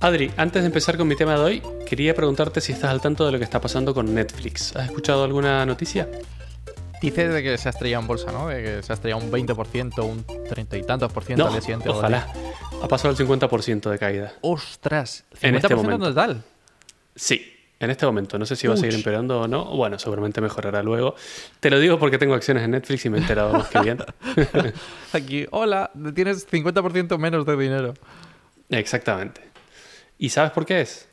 Adri, antes de empezar con mi tema de hoy, quería preguntarte si estás al tanto de lo que está pasando con Netflix. ¿Has escuchado alguna noticia? Dice de que se ha estrellado en bolsa, ¿no? De que se ha estrellado un 20%, un 30 y tantos por ciento No, al día siguiente. ojalá. Ha pasado el 50% de caída. ¡Ostras! ¿50% En este momento. total? Sí, en este momento. No sé si va a seguir empeorando o no. Bueno, seguramente mejorará luego. Te lo digo porque tengo acciones en Netflix y me he enterado más que bien. Aquí, hola, tienes 50% menos de dinero. Exactamente. ¿Y sabes por qué es?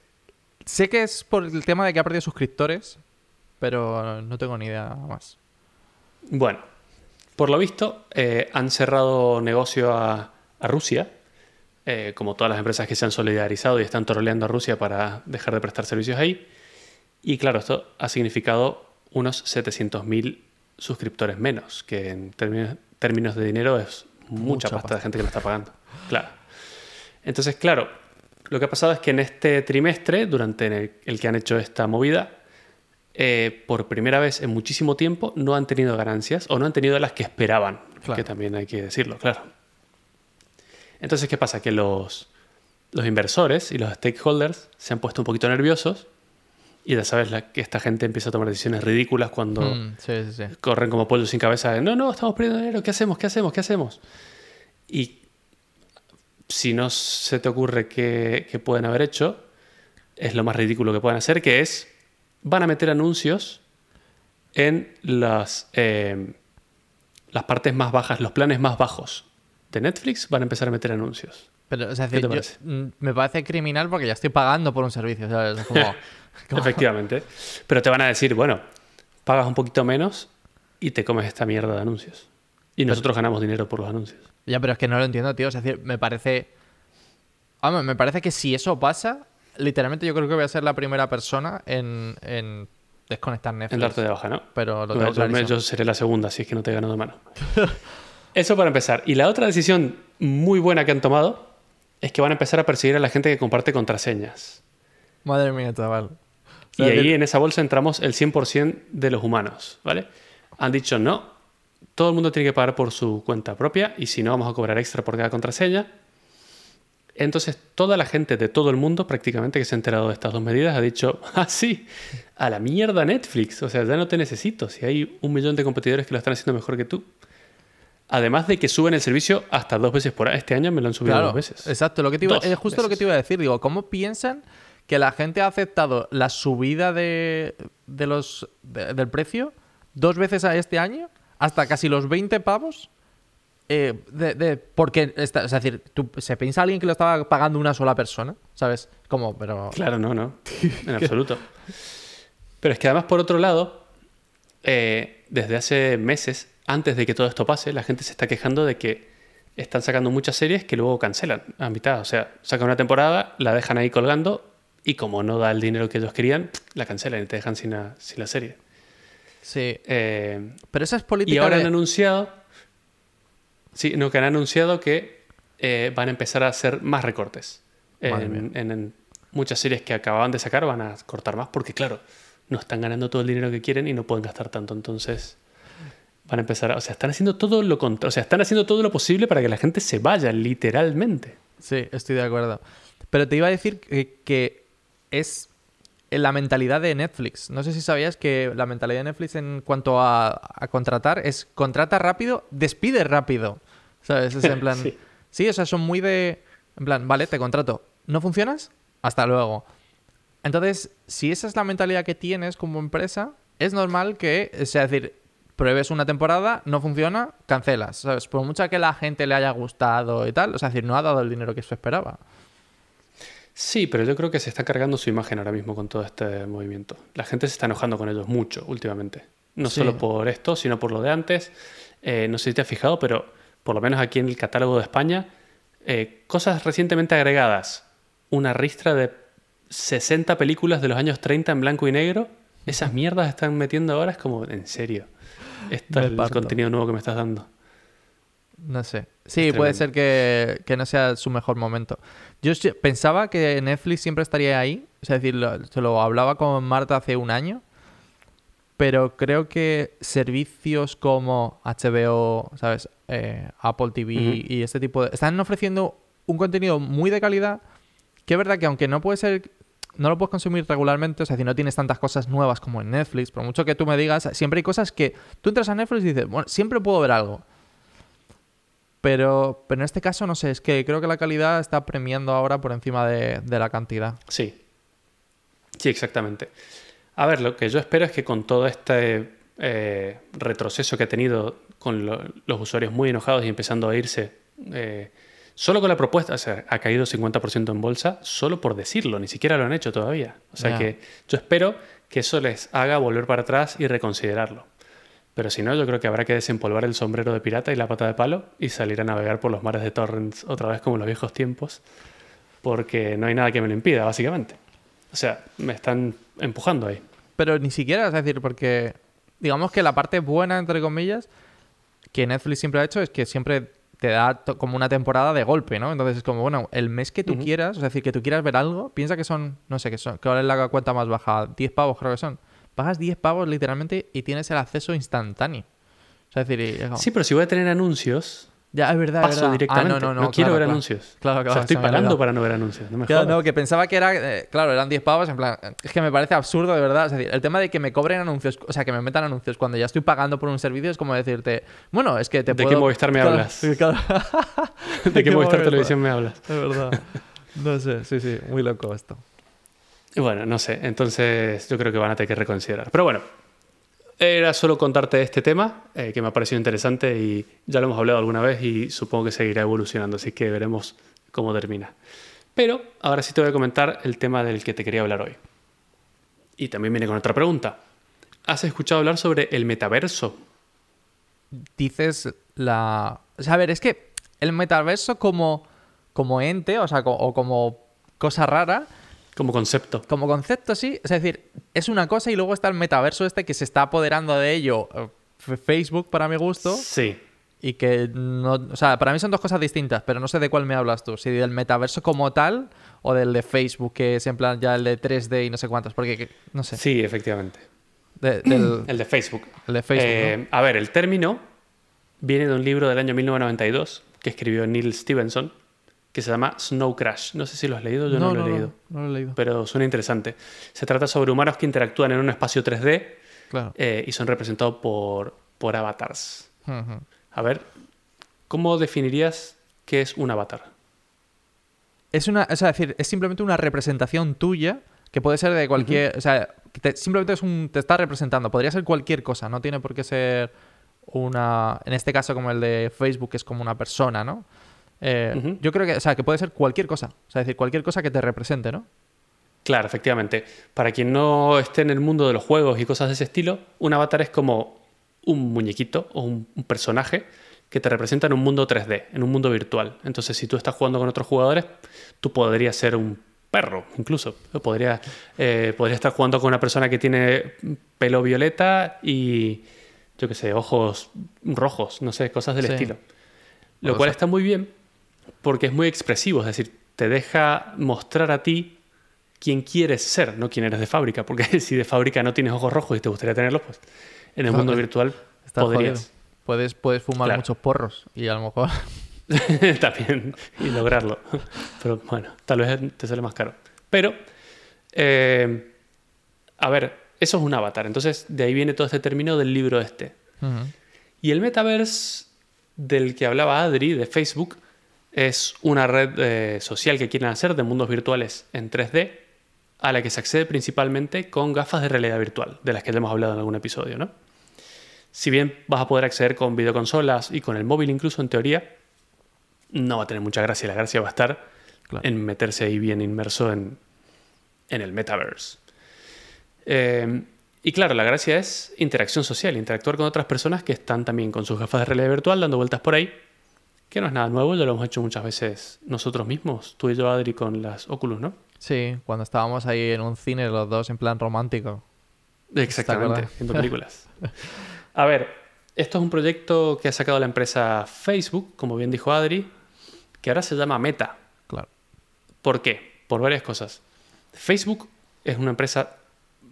Sé que es por el tema de que ha perdido suscriptores, pero no tengo ni idea más. Bueno, por lo visto, eh, han cerrado negocio a, a Rusia, eh, como todas las empresas que se han solidarizado y están troleando a Rusia para dejar de prestar servicios ahí. Y claro, esto ha significado unos 700.000 suscriptores menos, que en términos, términos de dinero es mucha, Mucha pasta, pasta. de gente que lo está pagando. Claro. Entonces, claro, lo que ha pasado es que en este trimestre, durante el, que han hecho esta movida, eh, por primera vez en muchísimo tiempo no han tenido ganancias o no han tenido las que esperaban, Claro. que también hay que decirlo, claro. Entonces, ¿qué pasa? Que los, los inversores y los stakeholders se han puesto un poquito nerviosos y ya sabes la- que esta gente empieza a tomar decisiones ridículas cuando Mm, sí, sí, sí. corren como pollos sin cabeza. de, No, no, estamos perdiendo dinero, ¿qué hacemos? ¿Qué hacemos? ¿Qué hacemos? Y si no se te ocurre qué, qué pueden haber hecho, es lo más ridículo que pueden hacer, que es, van a meter anuncios en las, eh, las partes más bajas, los planes más bajos de Netflix, van a empezar a meter anuncios. Pero, o sea, es ¿Qué te decir, yo- mm, me parece criminal porque ya estoy pagando por un servicio, ¿sabes? Es como... como- Efectivamente. Pero te van a decir, bueno, pagas un poquito menos y te comes esta mierda de anuncios. Y nosotros ganamos dinero por los anuncios. Ya, pero es que no lo entiendo, tío. Es decir, me parece. Vamos, me parece que si eso pasa, literalmente yo creo que voy a ser la primera persona en, en desconectar Netflix. En darte de baja, ¿no? Pero lo tengo yo, seré la segunda, si es que no te gano de mano. Eso para empezar. Y la otra decisión muy buena que han tomado es que van a empezar a perseguir a la gente que comparte contraseñas. Madre mía, chaval. O Y ahí que- en esa bolsa entramos el 100% de los humanos, ¿vale? Han dicho no, todo el mundo tiene que pagar por su cuenta propia y si no vamos a cobrar extra por cada contraseña. Entonces toda la gente de todo el mundo prácticamente que se ha enterado de estas dos medidas ha dicho, ah sí, a la mierda Netflix, o sea, ya no te necesito, si hay un millón de competidores que lo están haciendo mejor que tú. Además de que suben el servicio hasta dos veces por año. Este año me lo han subido Claro, dos veces. exacto. Lo que te iba, es justo lo que te iba a decir. Digo, ¿cómo piensan que la gente ha aceptado la subida de, de los, de- del precio dos veces a este año? Hasta casi los 20 pavos. Eh, de, de- porque, está- es decir, tú- ¿se piensa alguien que lo estaba pagando una sola persona? ¿Sabes? Como, pero... Claro, no, no. En absoluto. Pero es que además, por otro lado, eh, desde hace meses, antes de que todo esto pase, la gente se está quejando de que están sacando muchas series que luego cancelan a mitad. O sea, sacan una temporada, la dejan ahí colgando y como no da el dinero que ellos querían, la cancelan y te dejan sin la, sin la serie. Sí. Eh, Pero esa es política y ahora de- han anunciado. Sí, no, que han anunciado que eh, van a empezar a hacer más recortes. En, en- en muchas series que acababan de sacar van a cortar más porque, claro, no están ganando todo el dinero que quieren y no pueden gastar tanto. Entonces van a empezar a. O sea, están haciendo todo lo contra, O sea, están haciendo todo lo posible para que la gente se vaya, literalmente. Sí, estoy de acuerdo. Pero te iba a decir que, que es la mentalidad de Netflix. No sé si sabías que la mentalidad de Netflix en cuanto a, a contratar es contrata rápido, despide rápido. ¿Sabes? Es en plan. Sí. sí. o sea, son muy de. En plan, vale, te contrato. ¿No funcionas? Hasta luego. Entonces, si esa es la mentalidad que tienes como empresa, es normal que, o sea, es decir, pruebes una temporada, no funciona, cancelas. ¿Sabes? Por mucha que la gente le haya gustado y tal, o sea, es decir, no ha dado el dinero que se esperaba. Sí, pero yo creo que se está cargando su imagen ahora mismo con todo este movimiento. La gente se está enojando con ellos mucho últimamente. No Sí. solo por esto, sino por lo de antes. Eh, no sé si te has fijado, pero por lo menos aquí en el catálogo de España, eh, cosas recientemente agregadas. Una ristra de 60 películas de los años 30 en blanco y negro. Esas mierdas están metiendo ahora, es como, en serio. Esto Me es el parto. contenido nuevo que me estás dando. No sé. Sí, puede ser que, que no sea su mejor momento. Yo pensaba que Netflix siempre estaría ahí. Es decir, lo- se lo hablaba con Marta hace un año. Pero creo que servicios como HBO, ¿sabes? Eh, Apple TV y este tipo de... Están ofreciendo un contenido muy de calidad que es verdad que aunque no puede ser no lo puedes consumir regularmente, o sea, si no tienes tantas cosas nuevas como en Netflix, por mucho que tú me digas, siempre hay cosas que tú entras a Netflix y dices, bueno, siempre puedo ver algo. Pero, pero en este caso, no sé, es que creo que la calidad está premiando ahora por encima de, de la cantidad. Sí. Sí, exactamente. A ver, lo que yo espero es que con todo este eh, retroceso que ha tenido con lo- los usuarios muy enojados y empezando a irse, eh, solo con la propuesta, o sea, ha caído 50% en bolsa, solo por decirlo, ni siquiera lo han hecho todavía. O sea que yo espero que eso les haga volver para atrás y reconsiderarlo. Pero si no, yo creo que habrá que desempolvar el sombrero de pirata y la pata de palo y salir a navegar por los mares de torrents otra vez como en los viejos tiempos, porque no hay nada que me lo impida, básicamente. O sea, me están empujando ahí. Pero ni siquiera, es decir, porque digamos que la parte buena, entre comillas, que Netflix siempre ha hecho es que siempre te da como una temporada de golpe, ¿no? Entonces es como, bueno, el mes que tú quieras, es decir, que tú quieras ver algo, piensa que son, no sé, que son, ¿cuál es la cuenta más baja? 10 pavos creo que son. Pagas 10 pavos literalmente y tienes el acceso instantáneo. O sea, es decir, y es como- Sí, pero si voy a tener anuncios, ya, es verdad, es paso verdad. directamente. Ah, no, no, no, no, quiero ver claro. anuncios. Claro, o sea, estoy pagando para no ver anuncios. No me Claro, no, que pensaba que era. eh, claro, eran 10 pavos. En plan, es que me parece absurdo, de verdad. Es decir, el tema de que me cobren anuncios, o sea, que me metan anuncios cuando ya estoy pagando por un servicio es como decirte, bueno, es que te ¿De puedo. qué Movistar me hablas? ¿De qué Movistar Televisión me hablas? Es verdad. No sé, sí, sí, muy loco esto. Y Bueno, no sé. Entonces yo creo que van a tener que reconsiderar. Pero bueno, era solo contarte este tema eh, que me ha parecido interesante y ya lo hemos hablado alguna vez y supongo que seguirá evolucionando. Así que veremos cómo termina. Pero ahora sí te voy a comentar el tema del que te quería hablar hoy. Y también viene con otra pregunta. ¿Has escuchado hablar sobre el metaverso? Dices la. O sea, a ver, es que el metaverso como, como ente, o sea, o como cosa rara, Como concepto. Como concepto, sí. Es decir, es una cosa y luego está el metaverso este que se está apoderando de ello Facebook para mi gusto Sí. y que no... O sea, para mí son dos cosas distintas, pero no sé de cuál me hablas tú. Si del metaverso como tal o del de Facebook, que es en plan ya el de 3D y no sé cuántos, porque que- no sé. Sí, efectivamente. De- del, El de Facebook. el de Facebook, Eh, ¿no? A ver, el término viene de un libro del año 1992 que escribió Neil Stevenson que se llama Snow Crash. No sé si lo has leído, yo no, lo he leído, No, lo he leído. pero suena interesante. Se trata sobre humanos que interactúan en un espacio 3D Claro. eh, y son representados por, por avatars. A ver, ¿cómo definirías qué es un avatar? Es una, o sea, es decir, es simplemente una representación tuya que puede ser de cualquier, o sea, te- simplemente es un, te está representando, podría ser cualquier cosa, no tiene por qué ser una, en este caso como el de Facebook, que es como una persona, ¿no? Eh. Yo creo que, o sea, que puede ser cualquier cosa, o sea, es decir, cualquier cosa que te represente, ¿no? Claro, efectivamente. Para quien no esté en el mundo de los juegos y cosas de ese estilo, un avatar es como un muñequito o un, un personaje que te representa en un mundo 3D, en un mundo virtual. Entonces, si tú estás jugando con otros jugadores, tú podrías ser un perro, incluso. Podría, eh, podría estar jugando con una persona que tiene pelo violeta y, yo qué sé, ojos rojos, no sé, cosas del Sí. estilo. Lo cual está muy bien porque es muy expresivo, es decir, te deja mostrar a ti quién quieres ser, no quién eres de fábrica, porque si de fábrica no tienes ojos rojos y te gustaría tenerlos, pues en el mundo virtual Está podrías jodido. Puedes, puedes fumar Claro. muchos porros y a lo mejor... también y lograrlo. Pero bueno, tal vez te sale más caro. Pero, eh, a ver, eso es un avatar. Entonces, de ahí viene todo este término del libro este. Y el metaverse del que hablaba Adri de Facebook es una red eh, social que quieren hacer de mundos virtuales en 3D a la que se accede principalmente con gafas de realidad virtual, de las que ya hemos hablado en algún episodio, ¿no? Si bien vas a poder acceder con videoconsolas y con el móvil incluso en teoría, no va a tener mucha gracia. La gracia va a estar Claro. en meterse ahí bien inmerso en, en el metaverse. Eh, y claro, la gracia es interacción social, interactuar con otras personas que están también con sus gafas de realidad virtual dando vueltas por ahí, que no es nada nuevo, ya lo hemos hecho muchas veces nosotros mismos, tú y yo, Adri, con las Oculus, ¿no? Sí, cuando estábamos ahí en un cine los dos en plan romántico. Exactamente, viendo películas. A ver, esto es un proyecto que ha sacado la empresa Facebook, como bien dijo Adri, que ahora se llama Meta. Claro. ¿Por qué? Por varias cosas. Facebook es una empresa,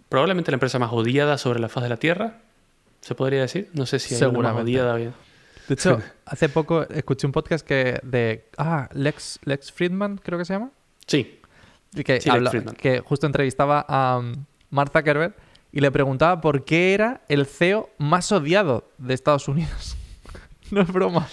probablemente la empresa más odiada sobre la faz de la Tierra, se podría decir. No sé si hay una más odiada. De hecho, hace poco escuché un podcast que de... Ah, Lex, Lex Friedman creo que se llama. Sí, que, Sí, habla- que justo entrevistaba a um, Mark Zuckerberg y le preguntaba por qué era el CEO más odiado de Estados Unidos. no es broma.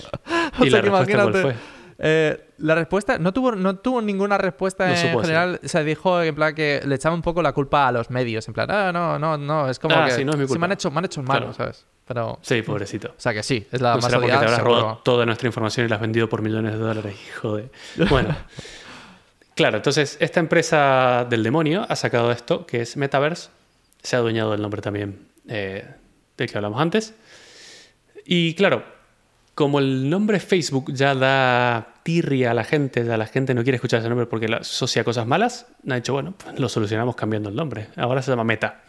O ¿Y sea la que respuesta cuál imagínate, fue? Eh, la respuesta no tuvo, no tuvo ninguna respuesta No en general. Se dijo en plan que le echaba un poco la culpa a los medios. En plan, ah, no, no, no. Es como Ah, que sí, no es mi me han hecho, me han hecho mal, Claro. ¿sabes? Pero. Sí, pobrecito. O sea que sí, es la No más será porque te odiada. habrás robado toda nuestra información y la has vendido por millones de dólares, hijo de... Bueno. claro, entonces esta empresa del demonio ha sacado esto, que es Metaverse. Se ha adueñado del nombre también eh, del que hablamos antes. Y claro, como el nombre Facebook ya da tirria a la gente, ya la gente no quiere escuchar ese nombre porque asocia a cosas malas, han dicho, bueno, pues lo solucionamos cambiando el nombre. Ahora se llama Meta.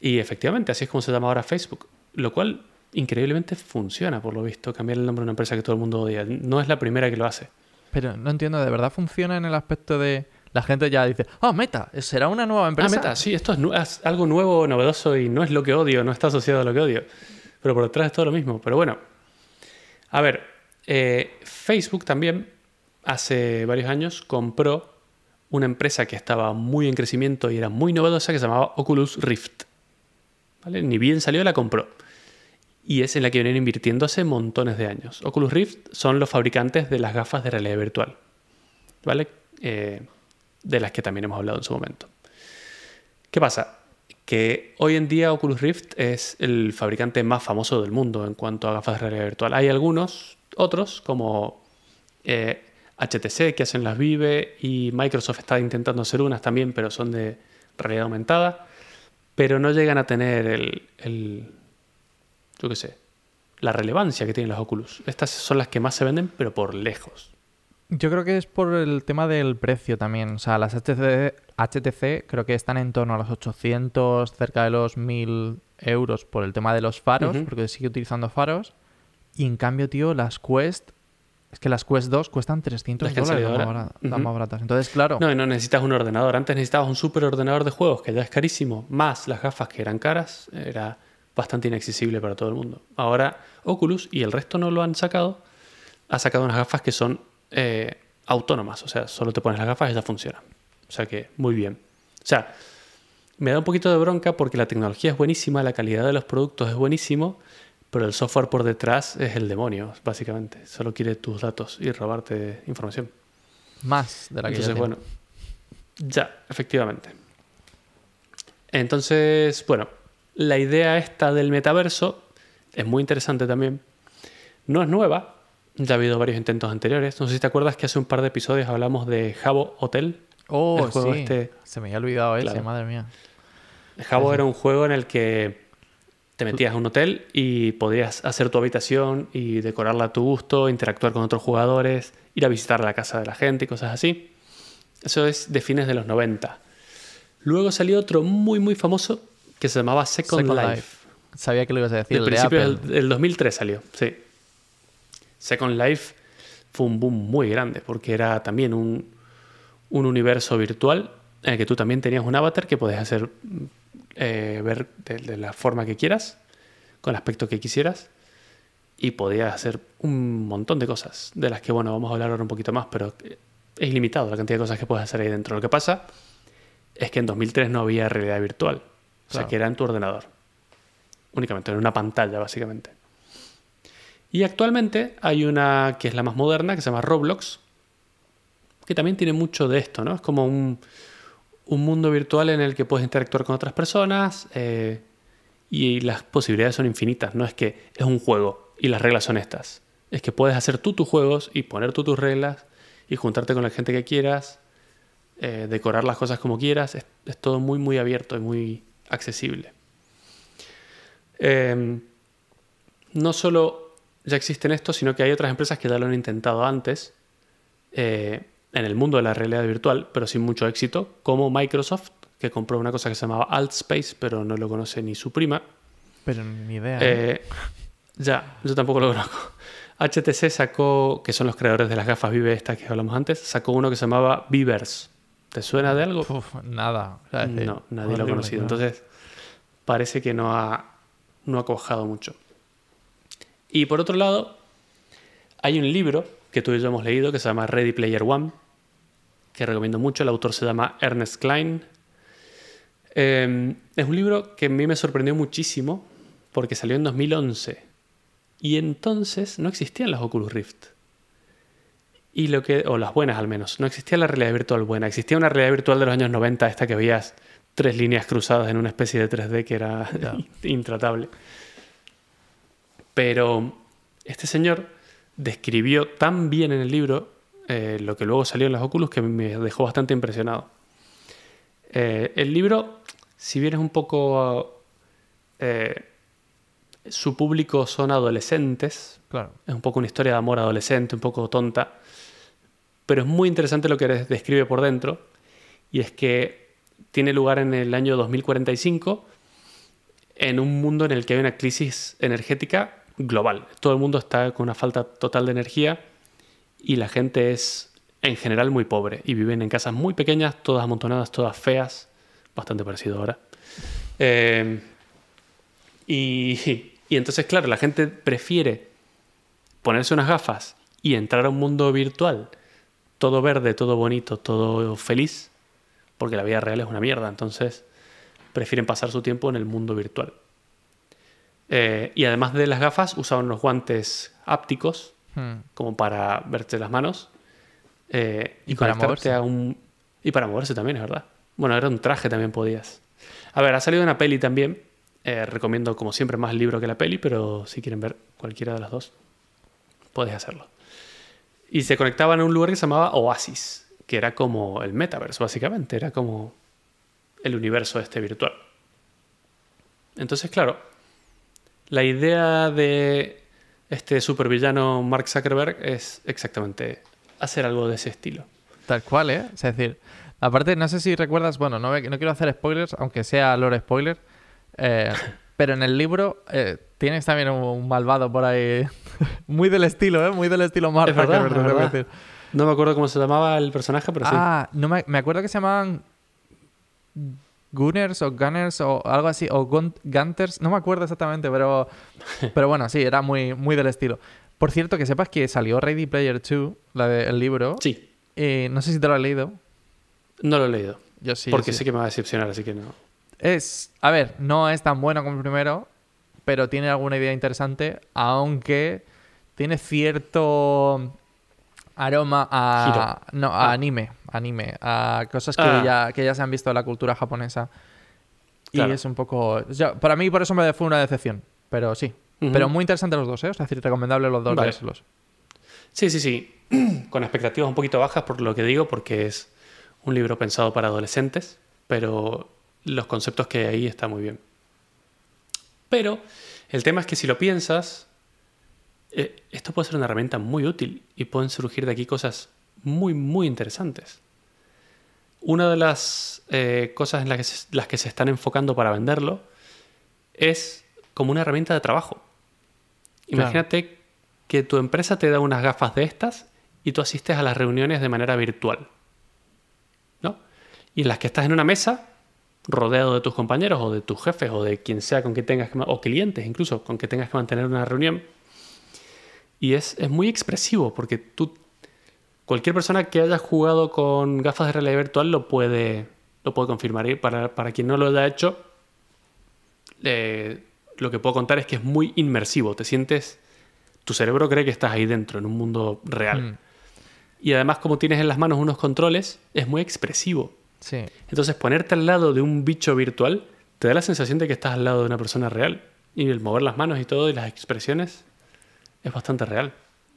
Y efectivamente, así es como se llama ahora Facebook. Lo cual increíblemente funciona, por lo visto, cambiar el nombre de una empresa que todo el mundo odia. No es la primera que lo hace. Pero no entiendo, ¿de verdad funciona en el aspecto de la gente ya dice, ah, Meta, será una nueva Ah, empresa? Meta, sí, esto es, nu- es algo nuevo, novedoso y no es lo que odio, no está asociado a lo que odio. Pero por detrás es todo lo mismo. Pero bueno, a ver, eh, Facebook también hace varios años compró una empresa que estaba muy en crecimiento y era muy novedosa que se llamaba Oculus Rift. ¿Vale? Ni bien salió, la compró. Y es en la que vienen invirtiendo hace montones de años. Oculus Rift son los fabricantes de las gafas de realidad virtual. ¿Vale? Eh, de las que también hemos hablado en su momento. ¿Qué pasa? Que hoy en día Oculus Rift es el fabricante más famoso del mundo en cuanto a gafas de realidad virtual. Hay algunos otros, como eh, HTC, que hacen las Vive, y Microsoft está intentando hacer unas también, pero son de realidad aumentada. Pero no llegan a tener el yo qué sé, la relevancia que tienen las Oculus. Estas son las que más se venden, pero por lejos. Yo creo que es por el tema del precio también. O sea, las HTC, HTC creo que están en torno a los 800, cerca de los 1000 euros por el tema de los faros, porque sigue utilizando faros. Y en cambio, tío, las Quest, es que las Quest 2 cuestan 300 Las que han dólares, más, ahora. bara- las Ujú. más baratas. Entonces, claro, No, y no necesitas un ordenador. Antes necesitabas un superordenador de juegos, que ya es carísimo, más las gafas que eran caras, era bastante inaccesible para todo el mundo. Ahora Oculus, y el resto no lo han sacado, ha sacado unas gafas que son eh, autónomas. O sea, solo te pones las gafas y ya funciona. O sea que, muy bien. O sea, me da un poquito de bronca porque la tecnología es buenísima, la calidad de los productos es buenísimo, pero el software por detrás es el demonio, básicamente. Solo quiere tus datos y robarte información. más de la que Entonces, bueno, ya, efectivamente. Entonces, bueno, la idea esta del metaverso es muy interesante también. No es nueva, ya ha habido varios intentos anteriores. No sé si te acuerdas que hace un par de episodios hablamos de Jabo Hotel. Oh, el juego sí. este- Se me había olvidado ese, Claro. madre mía. Jabo era un juego en el que te metías a un hotel y podías hacer tu habitación y decorarla a tu gusto, interactuar con otros jugadores, ir a visitar la casa de la gente y cosas así. Eso es de fines de los 90. Luego salió otro muy muy famoso que se llamaba Second, Second Life. Life. Sabía que lo ibas a decir. Del el de principio del 2003 salió, sí. Second Life fue un boom muy grande porque era también un, un universo virtual en el que tú también tenías un avatar que podías hacer eh, ver de, de la forma que quieras, con el aspecto que quisieras y podías hacer un montón de cosas de las que, bueno, vamos a hablar ahora un poquito más, pero es ilimitado la cantidad de cosas que puedes hacer ahí dentro. Lo que pasa es que en 2003 no había realidad virtual, o sea Claro. que era en tu ordenador únicamente en una pantalla básicamente. Y actualmente hay una que es la más moderna, que se llama Roblox, que también tiene mucho de esto, ¿no? Es como un, un mundo virtual en el que puedes interactuar con otras personas eh, y las posibilidades son infinitas, no es que es un juego y las reglas son estas, es que puedes hacer tú tus juegos y poner tú tus reglas y juntarte con la gente que quieras, eh, decorar las cosas como quieras, es, todo muy muy abierto y muy accesible. Eh, no solo ya existen estos, sino que hay otras empresas que ya lo han intentado antes eh, en el mundo de la realidad virtual, pero sin mucho éxito, como Microsoft, que compró una cosa que se llamaba Altspace, pero no lo conoce ni su prima. Pero ni idea. ¿eh? Eh, ya, yo tampoco lo conozco. HTC sacó, que son los creadores de las gafas Vive estas que hablamos antes, sacó uno que se llamaba Vivers. ¿Te suena de algo? Uf, nada. O sea, No, nadie lo ha conocido. Entonces, parece que no ha, no ha cojado mucho. Y por otro lado, hay un libro que tú y yo hemos leído que se llama Ready Player One, que recomiendo mucho. El autor se llama Ernest Klein. Eh, es un libro que a mí me sorprendió muchísimo porque salió en 2011 y entonces no existían las Oculus Rift. Y lo que, o las buenas al menos, no existía la realidad virtual buena, existía una realidad virtual de los años 90, esta que veías tres líneas cruzadas en una especie de 3D que era intratable. Pero este señor describió tan bien en el libro eh, lo que luego salió en las Oculus que me dejó bastante impresionado. Eh, el libro, si bien es un poco... Eh, su público son adolescentes, Claro. es un poco una historia de amor adolescente, un poco tonta, pero es muy interesante lo que describe por dentro, y es que tiene lugar en el año 2045, en un mundo en el que hay una crisis energética global. Todo el mundo está con una falta total de energía y la gente es en general muy pobre y viven en casas muy pequeñas, todas amontonadas, todas feas, bastante parecido ahora. Eh, y, y entonces, claro, la gente prefiere ponerse unas gafas y entrar a un mundo virtual, todo verde, todo bonito, todo feliz, porque la vida real es una mierda. Entonces, prefieren pasar su tiempo en el mundo virtual. Eh, y además de las gafas, usaban los guantes ápticos, Hmm. como para verte las manos. eh, y, Y para moverse. a un. Y para moverse también, es verdad. Bueno, era un traje también podías. A ver, ha salido una peli también. Eh, recomiendo, como siempre, más el libro que la peli, pero si quieren ver cualquiera de las dos, podéis hacerlo. Y se conectaban a un lugar que se llamaba Oasis, que era como el metaverso, básicamente. Era como el universo este virtual. Entonces, claro, la idea de este supervillano Mark Zuckerberg es exactamente hacer algo de ese estilo. Tal cual, ¿eh? Es decir, aparte, no sé si recuerdas, bueno, no, no quiero hacer spoilers, aunque sea lore spoiler, eh, pero en el libro eh, tienes también un, un malvado por ahí, muy del estilo, ¿eh? Muy del estilo Mark Es verdad, Zuckerberg, es te tengo que verdad. decir. No me acuerdo cómo se llamaba el personaje, pero sí. Ah, no me, me acuerdo que se llamaban Gunners o Gunners o algo así, o Gun- Gunters, no me acuerdo exactamente, pero, pero bueno, sí, era muy, muy del estilo. Por cierto, que sepas que salió Ready Player 2, la de- libro, Sí, eh, no sé si te lo has leído. no lo he leído. Yo sí. porque sí. sé que me va a decepcionar, así que no. Es, a ver, no es tan bueno como el primero, pero tiene alguna idea interesante, aunque tiene cierto aroma a, no, a Ah. anime, anime, a cosas que, Ah. ya, que ya se han visto en la cultura japonesa. Claro. Y es un poco... para mí por eso me fue una decepción, pero sí. Pero muy interesante los dos, ¿eh? Es decir, recomendable los dos. Vale. Sí, sí, sí. Con expectativas un poquito bajas por lo que digo, porque es un libro pensado para adolescentes, pero los conceptos que hay ahí están muy bien. Pero el tema es que si lo piensas, eh, esto puede ser una herramienta muy útil y pueden surgir de aquí cosas muy, muy interesantes. Una de las eh, cosas en las que, se, las que se están enfocando para venderlo es como una herramienta de trabajo. Claro. Imagínate que tu empresa te da unas gafas de estas y tú asistes a las reuniones de manera virtual. ¿No? Y en las que estás en una mesa, rodeado de tus compañeros o de tus jefes o de quien sea con que tengas que, o clientes incluso, con que tengas que mantener una reunión. Y es, es muy expresivo porque tú, cualquier persona que haya jugado con gafas de realidad virtual lo puede, lo puede confirmar. Y para, para quien no lo haya hecho, eh, lo que puedo contar es que es muy inmersivo. Te sientes, tu cerebro cree que estás ahí dentro, en un mundo real. Mm, Y además, como tienes en las manos unos controles, es muy expresivo. sí. Entonces, ponerte al lado de un bicho virtual te da la sensación de que estás al lado de una persona real. Y el mover las manos y todo y las expresiones es bastante real.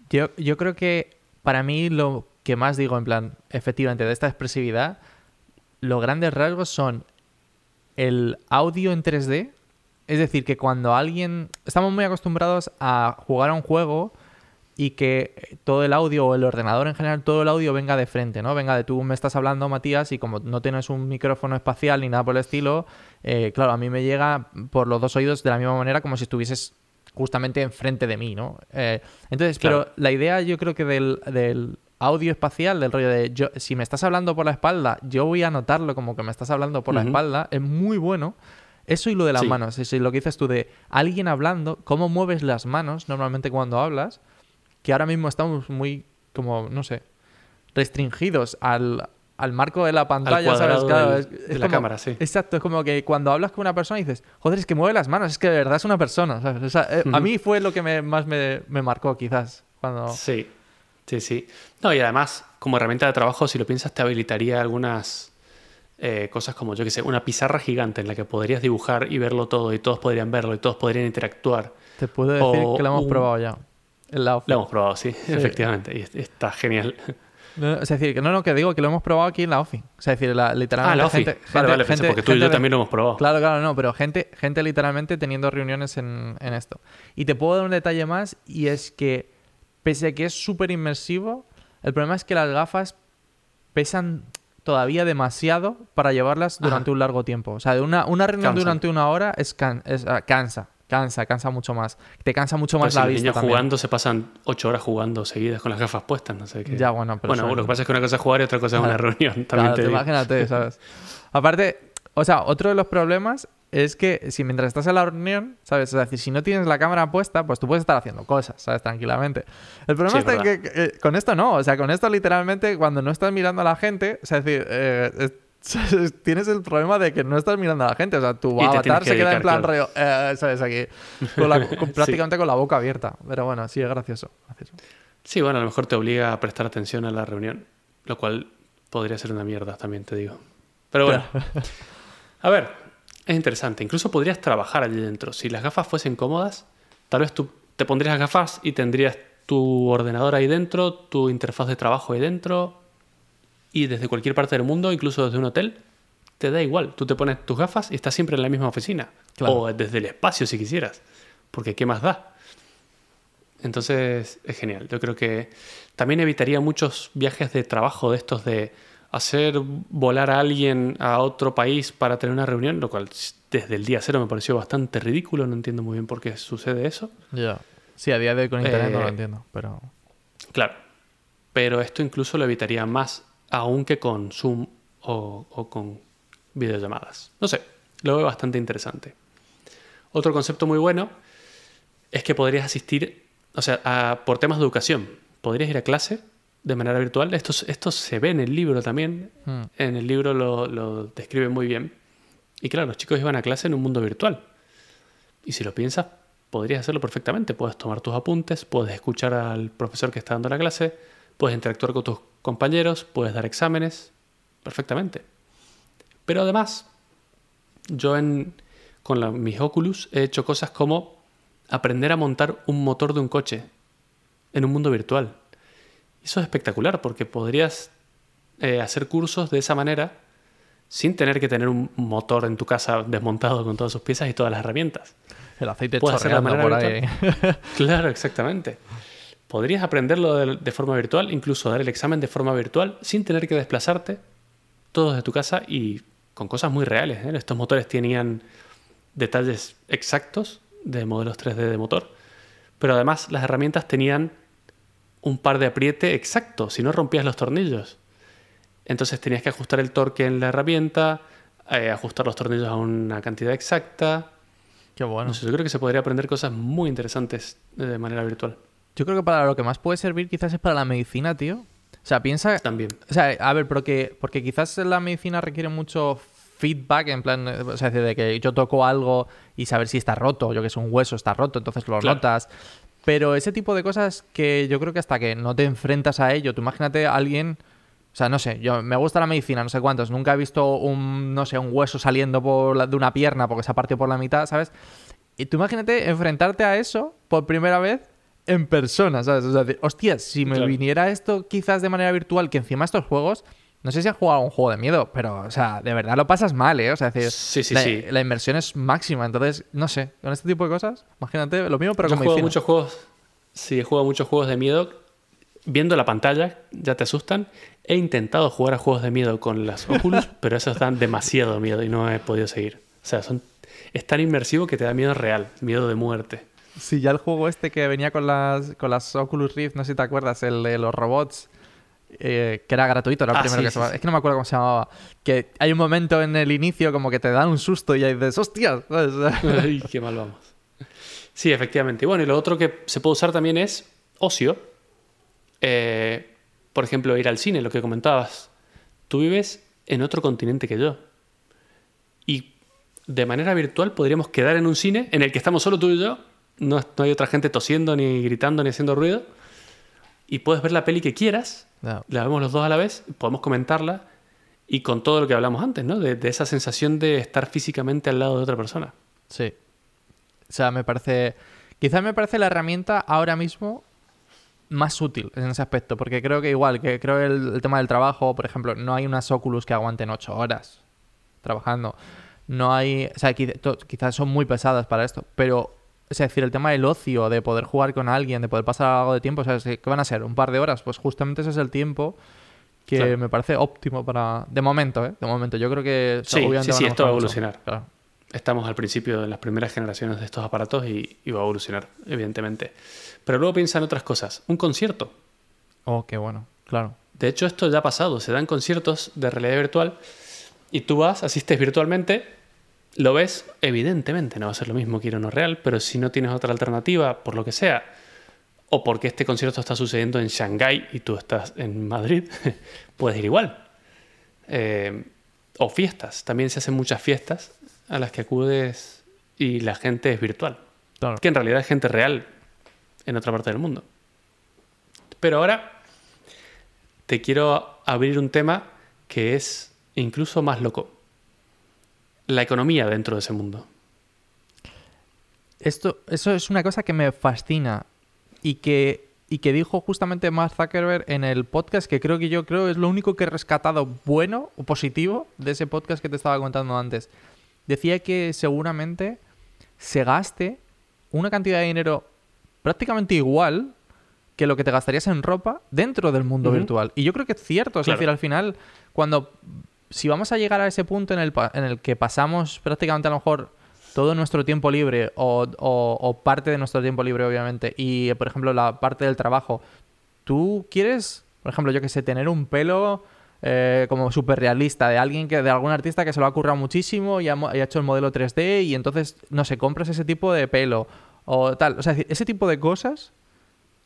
Yo, yo creo que para mí lo que más digo, en plan, efectivamente, de esta expresividad, los grandes rasgos son el audio en 3D. Es decir, que cuando alguien... Estamos muy acostumbrados a jugar a un juego y que todo el audio o el ordenador en general, todo el audio venga de frente, ¿no? Venga de tú me estás hablando, Matías, y como no tienes un micrófono espacial ni nada por el estilo, eh, claro, a mí me llega por los dos oídos de la misma manera como si estuvieses justamente enfrente de mí, ¿no? Eh, entonces, Claro. pero la idea yo creo que del, del audio espacial, del rollo de yo, si me estás hablando por la espalda, yo voy a notarlo como que me estás hablando por la espalda, es muy bueno. Eso y lo de las Sí. manos, es lo que dices tú de alguien hablando, cómo mueves las manos normalmente cuando hablas, que ahora mismo estamos muy, como, no sé, restringidos al, al marco de la pantalla, ¿sabes? Claro, es- es de la como- cámara, sí. Exacto, es como que cuando hablas con una persona dices, joder, es que mueve las manos, es que de verdad es una persona, ¿sabes? O sea, eh, A mí fue lo que me- más me, me marcó, quizás, cuando... Sí, sí, sí. No, y además, como herramienta de trabajo, si lo piensas, te habilitaría algunas eh, cosas como, yo que sé, una pizarra gigante en la que podrías dibujar y verlo todo, y todos podrían verlo, y todos podrían interactuar. Te puedo decir O que lo hemos un- probado ya. La. Lo hemos probado, sí, efectivamente, y es- está genial. No, es decir, que no, no, que digo que lo hemos probado aquí en la OFI. O sea, es decir, la, literalmente Ah, la OFI. gente, vale, gente- vale, gente- porque tú y yo también lo hemos probado. Claro, claro, no, pero gente, gente literalmente teniendo reuniones en, en esto. Y te puedo dar un detalle más, y es que, pese a que es súper inmersivo, el problema es que las gafas pesan todavía demasiado para llevarlas Ajá. durante un largo tiempo. O sea, una, una reunión durante una hora es, can- es, ah, cansa, cansa, cansa mucho más. Te cansa mucho más la los vista niños también. jugando se pasan ocho horas jugando seguidas con las gafas puestas, no sé qué. Ya, bueno, pero bueno, lo que pasa es que una cosa es jugar y otra cosa es una reunión, también Claro, te tú digo. imagínate, ¿sabes? Aparte, o sea, otro de los problemas es que si mientras estás en la reunión, ¿sabes? Es decir, si no tienes la cámara puesta, pues tú puedes estar haciendo cosas, ¿sabes? Tranquilamente. El problema Sí, es que, que, eh, con esto no, o sea, con esto literalmente cuando no estás mirando a la gente, o sea, es decir, eh, tienes el problema de que no estás mirando a la gente, o sea, tu avatar que se queda en plan rollo, eh, ¿sabes? Aquí, con la- con- Sí. prácticamente con la boca abierta. Pero bueno, sí, es gracioso. gracioso. Sí, bueno, a lo mejor te obliga a prestar atención a la reunión, lo cual podría ser una mierda, también te digo. Pero bueno, a ver, es interesante. Incluso podrías trabajar allí dentro. Si las gafas fuesen cómodas, tal vez tú te pondrías las gafas y tendrías tu ordenador ahí dentro, tu interfaz de trabajo ahí dentro, y desde cualquier parte del mundo, incluso desde un hotel, te da igual. Tú te pones tus gafas y estás siempre en la misma oficina. Claro. O desde el espacio si quisieras. Porque ¿qué más da? Entonces es genial. Yo creo que también evitaría muchos viajes de trabajo de estos de hacer volar a alguien a otro país para tener una reunión, lo cual desde el día cero me pareció bastante ridículo. No entiendo muy bien por qué sucede eso. Ya. Sí, a día de hoy con internet no lo Eh, entiendo, pero... Claro. Pero esto incluso lo evitaría más aún que con Zoom o, o con videollamadas. No sé, lo veo bastante interesante. Otro concepto muy bueno es que podrías asistir, o sea, a- por temas de educación, podrías ir a clase de manera virtual. Esto, esto se ve en el libro también. Hmm. En el libro lo, lo describe muy bien. Y claro, los chicos iban a clase en un mundo virtual. Y si lo piensas, podrías hacerlo perfectamente. Puedes tomar tus apuntes, puedes escuchar al profesor que está dando la clase, puedes interactuar con tus compañeros, puedes dar exámenes, perfectamente. Pero además, yo en, con la- mis Oculus he hecho cosas como aprender a montar un motor de un coche en un mundo virtual. Eso es espectacular porque podrías eh, hacer cursos de esa manera sin tener que tener un motor en tu casa desmontado con todas sus piezas y todas las herramientas. El aceite Puede hacer de chorreando manera por ahí. Claro, exactamente. Podrías aprenderlo de, de forma virtual, incluso dar el examen de forma virtual, sin tener que desplazarte, todo desde tu casa y con cosas muy reales. ¿eh? Estos motores tenían detalles exactos de modelos 3D de motor, pero además las herramientas tenían un par de apriete exacto, si no rompías los tornillos. Entonces tenías que ajustar el torque en la herramienta, eh, ajustar los tornillos a una cantidad exacta. Qué bueno. No sé, yo creo que se podría aprender cosas muy interesantes de manera virtual. Yo creo que para lo que más puede servir quizás es para la medicina, tío. O sea, piensa... También. O sea, a ver, porque, porque quizás la medicina requiere mucho feedback, en plan, eh, o sea, de que yo toco algo y saber si está roto, yo que sé, un hueso está roto, entonces lo Claro. notas. Pero ese tipo de cosas que yo creo que hasta que no te enfrentas a ello, tú imagínate a alguien, o sea, no sé, yo me gusta la medicina, no sé cuántos, nunca he visto un, no sé, un hueso saliendo por la- de una pierna porque se ha partido por la mitad, ¿sabes? Y tú imagínate enfrentarte a eso por primera vez en persona, ¿sabes? O sea, de, hostia, si me Claro. viniera esto quizás de manera virtual, que encima estos juegos, no sé si has jugado a un juego de miedo, pero, o sea, de verdad lo pasas mal, ¿eh? O sea, es decir, Sí, sí, la, sí. la inversión es máxima, entonces, no sé, con este tipo de cosas, imagínate lo mismo, pero Yo he con jugado medicina. muchos juegos. Sí, he jugado muchos juegos de miedo. Viendo la pantalla, ya te asustan. He intentado jugar a juegos de miedo con las Oculus, pero esos dan demasiado miedo y no he podido seguir. O sea, son, es tan inmersivo que te da miedo real, miedo de muerte. Sí, ya el juego este que venía con las, con las Oculus Rift, no sé si te acuerdas, el de los robots, eh, que era gratuito, era el Ah, primero sí, que sí, se llamaba- sí. Es que no me acuerdo cómo se llamaba. Que hay un momento en el inicio como que te dan un susto y ahí dices, ¡hostias! Ay, qué mal vamos. Sí, efectivamente. Y bueno, y lo otro que se puede usar también es ocio. Eh, por ejemplo, ir al cine, lo que comentabas. tú vives en otro continente que yo. Y de manera virtual podríamos quedar en un cine en el que estamos solo tú y yo, no, no hay otra gente tosiendo, ni gritando, ni haciendo ruido, y puedes ver la peli que quieras, Ya. la vemos los dos a la vez, podemos comentarla, y con todo lo que hablamos antes, ¿no? De, de esa sensación de estar físicamente al lado de otra persona. Sí. O sea, me parece. Quizás me parece la herramienta ahora mismo más útil en ese aspecto. Porque creo que igual, que creo que el, el tema del trabajo, por ejemplo, no hay unas Oculus que aguanten 8 horas trabajando. No hay. O sea, quizás son muy pesadas para esto. Pero. Es decir, el tema del ocio, de poder jugar con alguien, de poder pasar algo de tiempo, o sea, ¿qué van a ser? ¿Un par de horas? Pues justamente ese es el tiempo que Claro. me parece óptimo para... De momento, ¿eh? De momento. Yo creo que... Sí, sí, sí, esto va a evolucionar. Claro. Estamos al principio de las primeras generaciones de estos aparatos y, y va a evolucionar, evidentemente. Pero luego piensa en otras cosas. Un concierto. Oh, qué bueno. Claro. De hecho, esto ya ha pasado. Se dan conciertos de realidad virtual y tú vas, asistes virtualmente, lo ves, evidentemente no va a ser lo mismo que ir a uno real, pero si no tienes otra alternativa, por lo que sea, o porque este concierto está sucediendo en Shanghái y tú estás en Madrid, puedes ir igual. Eh, o fiestas. También se hacen muchas fiestas a las que acudes y la gente es virtual. Claro. Que en realidad es gente real en otra parte del mundo. Pero ahora te quiero abrir un tema que es incluso más loco. La economía dentro de ese mundo. Esto, eso es una cosa que me fascina y que, y que dijo justamente Mark Zuckerberg en el podcast, que creo que yo creo es lo único que he rescatado bueno o positivo de ese podcast que te estaba contando antes. Decía que seguramente se gaste una cantidad de dinero prácticamente igual que lo que te gastarías en ropa dentro del mundo virtual. Y yo creo que es cierto. Es Claro. decir, al final, cuando. Si vamos a llegar a ese punto en el, en el que pasamos prácticamente a lo mejor todo nuestro tiempo libre o, o- parte de nuestro tiempo libre, obviamente, y por ejemplo la parte del trabajo, ¿tú quieres, por ejemplo, yo que sé, tener un pelo eh, como súper realista de alguien que, de algún artista que se lo ha currado muchísimo y ha, hecho el modelo 3D y entonces, no sé, compras ese tipo de pelo o tal? O sea, ese tipo de cosas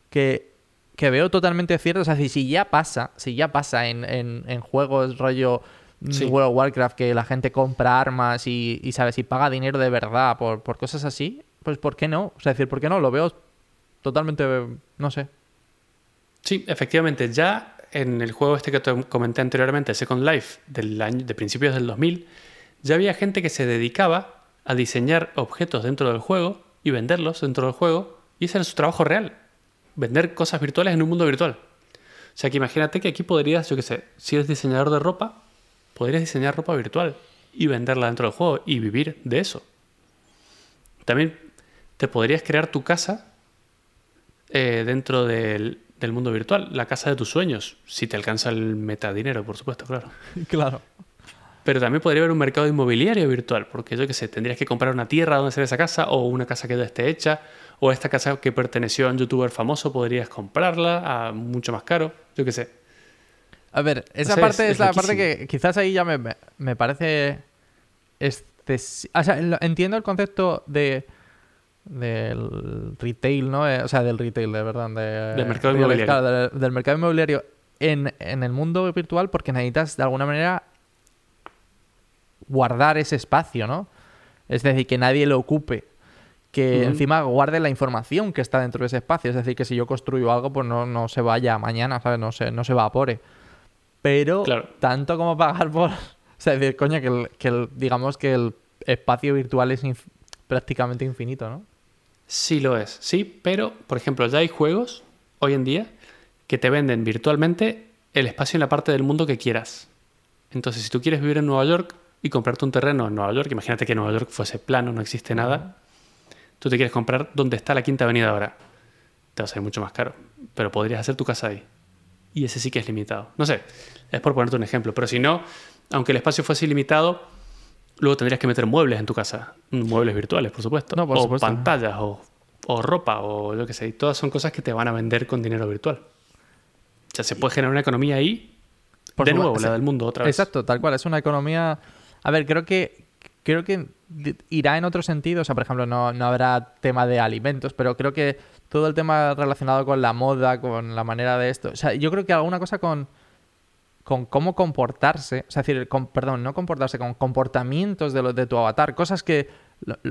que, que veo totalmente ciertas. O sea, si ya pasa, si ya pasa en, en- en juegos rollo Sí. World of Warcraft que la gente compra armas y, y sabes, y paga dinero de verdad por, por cosas así, pues ¿por qué no? O sea, es decir, ¿por qué no? Lo veo totalmente, no sé. Sí, efectivamente, ya en el juego este que te comenté anteriormente, Second Life, del año, de principios del 2000, ya había gente que se dedicaba a diseñar objetos dentro del juego y venderlos dentro del juego, y ese era su trabajo real, vender cosas virtuales en un mundo virtual. O sea que imagínate que aquí podrías, yo qué sé, si eres diseñador de ropa, podrías diseñar ropa virtual y venderla dentro del juego y vivir de eso. También te podrías crear tu casa eh, dentro del, del mundo virtual, la casa de tus sueños, si te alcanza el metadinero, por supuesto, claro. Claro. Pero también podría haber un mercado inmobiliario virtual, porque yo qué sé, tendrías que comprar una tierra donde hacer esa casa, o una casa que ya esté hecha, o esta casa que perteneció a un youtuber famoso, podrías comprarla a mucho más caro, yo qué sé. A ver, esa parte es- la parte que quizás ahí ya me, me- parece... excesi- O sea, entiendo el concepto de del retail, ¿no? Eh, o sea, del retail, de verdad. de- Del mercado de- inmobiliario. del, del mercado inmobiliario en, en el mundo virtual porque necesitas de alguna manera guardar ese espacio, ¿no? Es decir, que nadie lo ocupe. Que encima guarde la información que está dentro de ese espacio. Es decir, que si yo construyo algo, pues no, no se vaya mañana, ¿sabes? No se, no se evapore. Pero Claro. tanto como pagar por... O sea, es decir, coño, que, el- que el- digamos que el espacio virtual es inf- prácticamente infinito, ¿no? Sí lo es, sí, pero, por ejemplo, ya hay juegos hoy en día que te venden virtualmente el espacio en la parte del mundo que quieras. Entonces, si tú quieres vivir en Nueva York y comprarte un terreno en Nueva York, imagínate que Nueva York fuese plano, no existe nada, tú te quieres comprar donde está la Quinta Avenida ahora. Te va a salir mucho más caro, pero podrías hacer tu casa ahí. Y ese sí que es limitado. No sé, es por ponerte un ejemplo, pero si no, aunque el espacio fuese ilimitado, luego tendrías que meter muebles en tu casa. Muebles virtuales, por supuesto. No, por o supuesto. pantallas, o, o ropa, o lo que sea. Y todas son cosas que te van a vender con dinero virtual. O sea, se puede generar una economía ahí, Por de nuevo, la del mundo otra vez. Exacto, tal cual. Es una economía. A ver, creo que creo que irá en otro sentido. O sea, por ejemplo, no, no habrá tema de alimentos, pero creo que todo el tema relacionado con la moda, con la manera de esto. O sea, yo creo que alguna cosa con. con cómo comportarse, o sea, decir, con- perdón, no comportarse, con comportamientos de, lo, de tu avatar, cosas que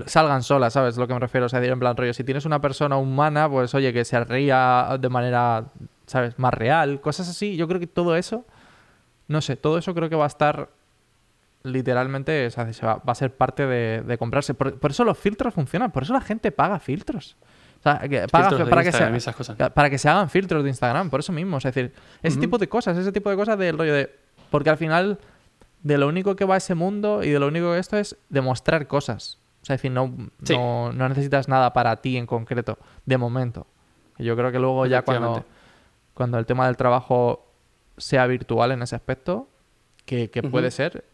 salgan solas, ¿sabes? Lo que me refiero, o sea, decir, en plan rollo, si tienes una persona humana, pues oye, que se ría de manera, ¿sabes? Más real, cosas así, yo creo que todo eso, no sé, todo eso creo que va a estar literalmente, o sea, se va, va a ser parte de, comprarse. Por eso los filtros funcionan, por eso la gente paga filtros. O sea, que paga Filtros de para que, se, esas cosas. para que se hagan filtros de Instagram, por eso mismo. Es decir, ese tipo de cosas, ese tipo de cosas del rollo de. Porque al final, de lo único que va ese mundo y de lo único que esto es demostrar cosas. O sea, es decir, no, Sí. no, no necesitas nada para ti en concreto, de momento. Yo creo que luego ya cuando, cuando el tema del trabajo sea virtual en ese aspecto, que, que puede ser,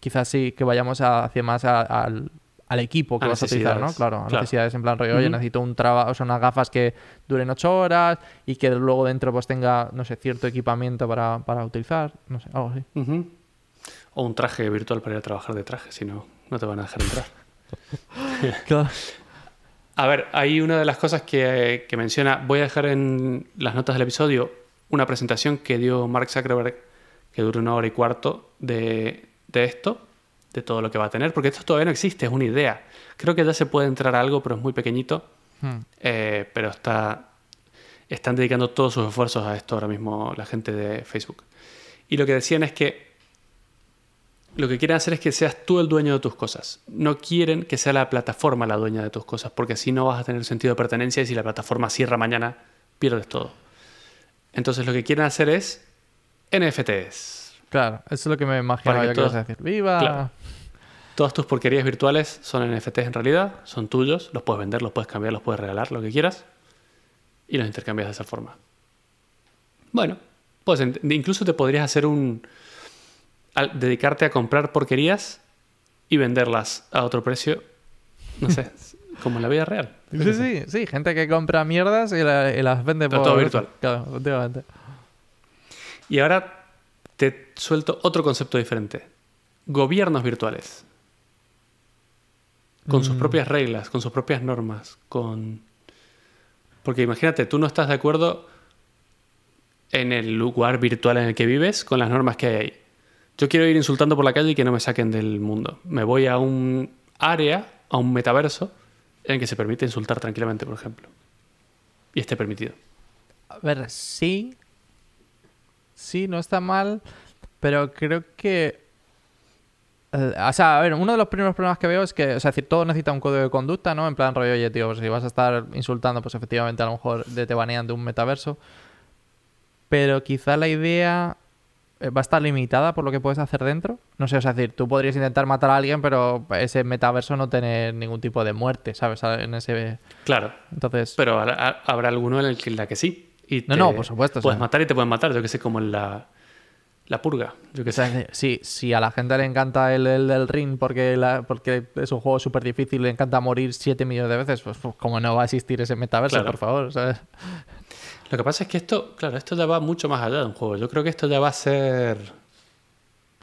quizás sí que vayamos a- hacia más al, al equipo que A vas a utilizar, ¿no? Claro, a Claro. necesidades en plan rollo, oye, necesito un trabajo, o sea, unas gafas que duren ocho horas y que luego dentro pues tenga, no sé, cierto equipamiento para, para utilizar, no sé, algo así. O un traje virtual para ir a trabajar de traje, si no, no te van a dejar entrar. Claro. A ver, hay una de las cosas que, que menciona, voy a dejar en las notas del episodio una presentación que dio Mark Zuckerberg que dura una hora y cuarto de, de esto, de todo lo que va a tener, porque esto todavía no existe, es una idea. Creo que ya se puede entrar a algo, pero es muy pequeñito, Hmm. eh, pero está, están dedicando todos sus esfuerzos a esto ahora mismo la gente de Facebook. Y lo que decían es que lo que quieren hacer es que seas tú el dueño de tus cosas. No quieren que sea la plataforma la dueña de tus cosas, porque así no vas a tener sentido de pertenencia y si la plataforma cierra mañana, pierdes todo. Entonces lo que quieren hacer es NFTs. Claro, eso es lo que me imaginaba que yo que ibas todo- a decir. ¡Viva! Claro. Todas tus porquerías virtuales son NFTs en realidad, son tuyos, los puedes vender, los puedes cambiar, los puedes regalar, lo que quieras, y los intercambias de esa forma. Bueno, pues incluso te podrías hacer un... al- dedicarte a comprar porquerías y venderlas a otro precio, no sé, como en la vida real. Sí, sí, sí, gente que compra mierdas y, la- y las vende por... todo virtual. Claro. Y ahora te suelto otro concepto diferente. Gobiernos virtuales. Con sus Mm. propias reglas, con sus propias normas, con... Porque imagínate, tú no estás de acuerdo en el lugar virtual en el que vives con las normas que hay ahí. Yo quiero ir insultando por la calle y que no me saquen del mundo. Me voy a un área, a un metaverso, en el que se permite insultar tranquilamente, por ejemplo. Y esté permitido. A ver, sí. Sí, no está mal. Pero creo que. Eh, o sea, a ver, uno de los primeros problemas que veo es que, o sea, es decir, todo necesita un código de conducta, ¿no? En plan rollo, oye, tío, pues si vas a estar insultando, pues efectivamente a lo mejor te banean de un metaverso. Pero quizá la idea eh, va a estar limitada por lo que puedes hacer dentro. No sé, o sea, es decir, tú podrías intentar matar a alguien, pero ese metaverso no tener ningún tipo de muerte, ¿sabes? En ese. Claro, Entonces. Pero habrá, alguno en el que, la que sí. Y No, te no, por supuesto, o Puedes sea. matar y te pueden matar, yo que sé, como en la, la purga. Yo que sé. sí, si a la gente le encanta el, el del ring porque, la- porque es un juego súper difícil, le encanta morir 7 millones de veces, pues, pues como no va a existir ese metaverso, Claro. por favor, ¿sabes? Lo que pasa es que esto, claro, esto ya va mucho más allá de un juego. Yo creo que esto ya va a ser.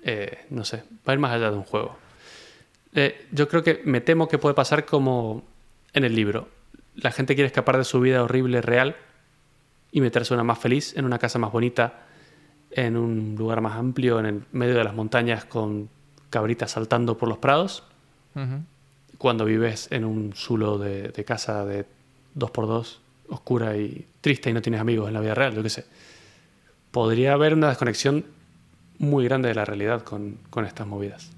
eh, no sé, va a ir más allá de un juego. Eh, yo creo que me temo que puede pasar como en el libro. La gente quiere escapar de su vida horrible real y meterse una más feliz, en una casa más bonita, en un lugar más amplio, en el medio de las montañas con cabritas saltando por los prados. Ujú. cuando vives en un zulo de, de casa de 2x2, oscura y triste y no tienes amigos en la vida real, yo qué sé. Podría haber una desconexión muy grande de la realidad con, con estas movidas.